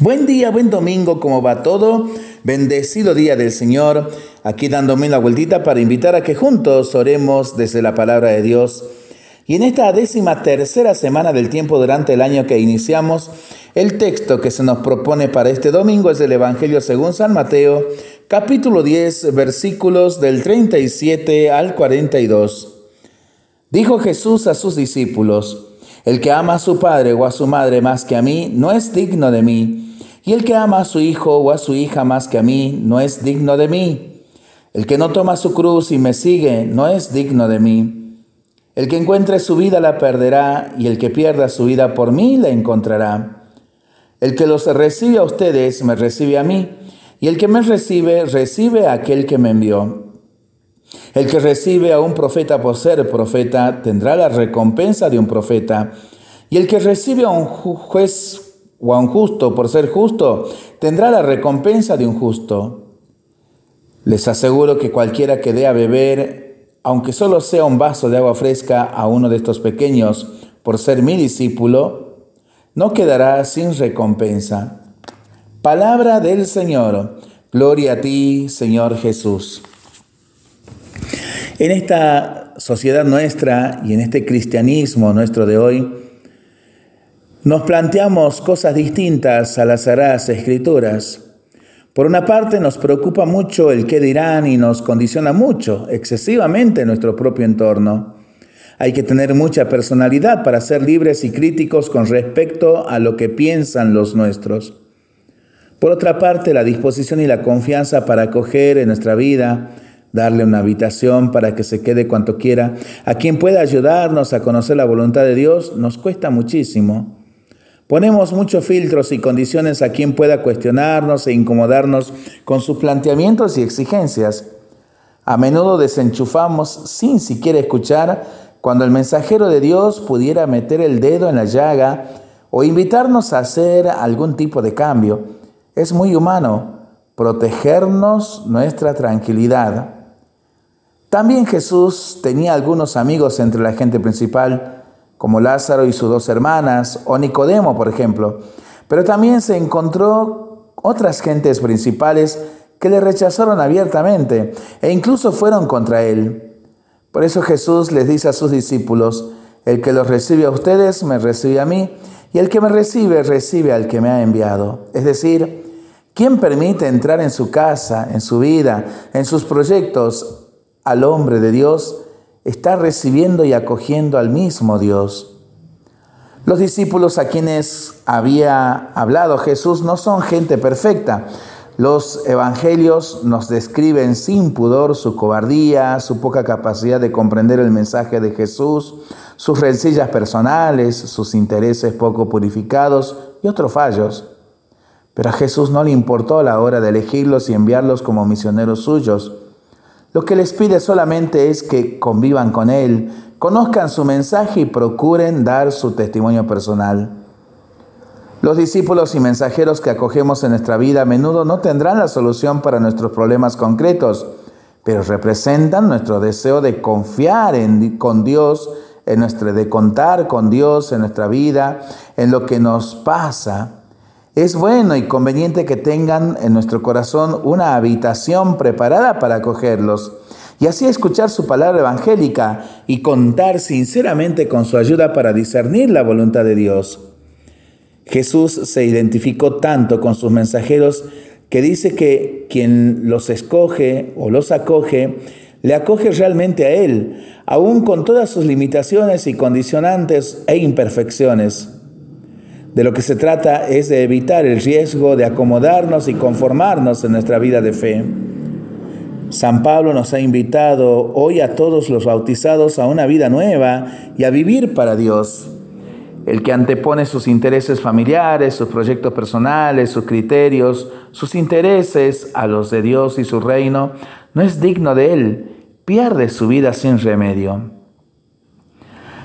Buen día, buen domingo, ¿cómo va todo? Bendecido día del Señor. Aquí dándome la vueltita para invitar a que juntos oremos desde la palabra de Dios. Y en esta décima tercera semana del tiempo durante el año que iniciamos, el texto que se nos propone para este domingo es el Evangelio según San Mateo, capítulo 10, versículos del 37 al 42. Dijo Jesús a sus discípulos, el que ama a su padre o a su madre más que a mí no es digno de mí, y el que ama a su hijo o a su hija más que a mí no es digno de mí. El que no toma su cruz y me sigue no es digno de mí. El que encuentre su vida la perderá, y el que pierda su vida por mí la encontrará. El que los recibe a ustedes me recibe a mí, y el que me recibe recibe a aquel que me envió. El que recibe a un profeta por ser profeta tendrá la recompensa de un profeta. Y el que recibe a un juez o a un justo por ser justo tendrá la recompensa de un justo. Les aseguro que cualquiera que dé a beber, aunque solo sea un vaso de agua fresca a uno de estos pequeños por ser mi discípulo, no quedará sin recompensa. Palabra del Señor. Gloria a ti, Señor Jesús. En esta sociedad nuestra y en este cristianismo nuestro de hoy, nos planteamos cosas distintas a las sagradas escrituras. Por una parte nos preocupa mucho el qué dirán y nos condiciona mucho, excesivamente nuestro propio entorno. Hay que tener mucha personalidad para ser libres y críticos con respecto a lo que piensan los nuestros. Por otra parte, la disposición y la confianza para acoger en nuestra vida darle una habitación para que se quede cuanto quiera, a quien pueda ayudarnos a conocer la voluntad de Dios, nos cuesta muchísimo. Ponemos muchos filtros y condiciones a quien pueda cuestionarnos e incomodarnos con sus planteamientos y exigencias. A menudo desenchufamos sin siquiera escuchar cuando el mensajero de Dios pudiera meter el dedo en la llaga o invitarnos a hacer algún tipo de cambio. Es muy humano protegernos nuestra tranquilidad. También Jesús tenía algunos amigos entre la gente principal, como Lázaro y sus dos hermanas, o Nicodemo, por ejemplo. Pero también se encontró otras gentes principales que le rechazaron abiertamente e incluso fueron contra él. Por eso Jesús les dice a sus discípulos, el que los recibe a ustedes, me recibe a mí, y el que me recibe, recibe al que me ha enviado. Es decir, ¿quién permite entrar en su casa, en su vida, en sus proyectos, al hombre de Dios, está recibiendo y acogiendo al mismo Dios. Los discípulos a quienes había hablado Jesús no son gente perfecta. Los evangelios nos describen sin pudor su cobardía, su poca capacidad de comprender el mensaje de Jesús, sus rencillas personales, sus intereses poco purificados y otros fallos. Pero a Jesús no le importó la hora de elegirlos y enviarlos como misioneros suyos. Lo que les pide solamente es que convivan con Él, conozcan su mensaje y procuren dar su testimonio personal. Los discípulos y mensajeros que acogemos en nuestra vida a menudo no tendrán la solución para nuestros problemas concretos, pero representan nuestro deseo de confiar en, con Dios, de contar con Dios en nuestra vida, en lo que nos pasa es bueno y conveniente que tengan en nuestro corazón una habitación preparada para acogerlos y así escuchar su palabra evangélica y contar sinceramente con su ayuda para discernir la voluntad de Dios. Jesús se identificó tanto con sus mensajeros que dice que quien los escoge o los acoge, le acoge realmente a Él, aún con todas sus limitaciones y condicionantes e imperfecciones. De lo que se trata es de evitar el riesgo de acomodarnos y conformarnos en nuestra vida de fe. San Pablo nos ha invitado hoy a todos los bautizados a una vida nueva y a vivir para Dios. El que antepone sus intereses familiares, sus proyectos personales, sus criterios, sus intereses a los de Dios y su reino, no es digno de Él, pierde su vida sin remedio.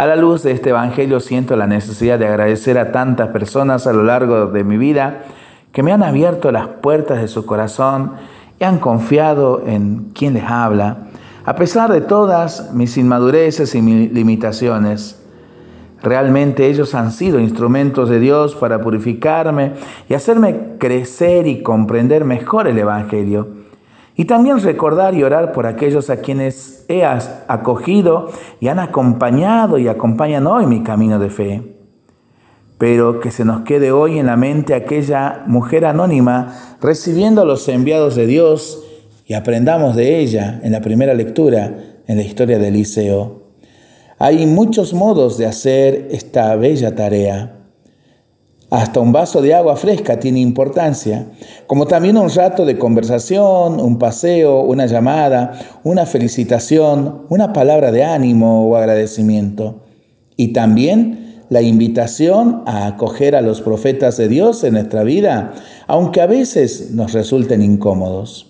A la luz de este Evangelio siento la necesidad de agradecer a tantas personas a lo largo de mi vida que me han abierto las puertas de su corazón y han confiado en quien les habla, a pesar de todas mis inmadureces y mis limitaciones. Realmente ellos han sido instrumentos de Dios para purificarme y hacerme crecer y comprender mejor el Evangelio. Y también recordar y orar por aquellos a quienes he acogido y han acompañado y acompañan hoy mi camino de fe. Pero que se nos quede hoy en la mente aquella mujer anónima recibiendo los enviados de Dios y aprendamos de ella en la primera lectura en la historia de Eliseo. Hay muchos modos de hacer esta bella tarea. Hasta un vaso de agua fresca tiene importancia, como también un rato de conversación, un paseo, una llamada, una felicitación, una palabra de ánimo o agradecimiento. Y también la invitación a acoger a los profetas de Dios en nuestra vida, aunque a veces nos resulten incómodos.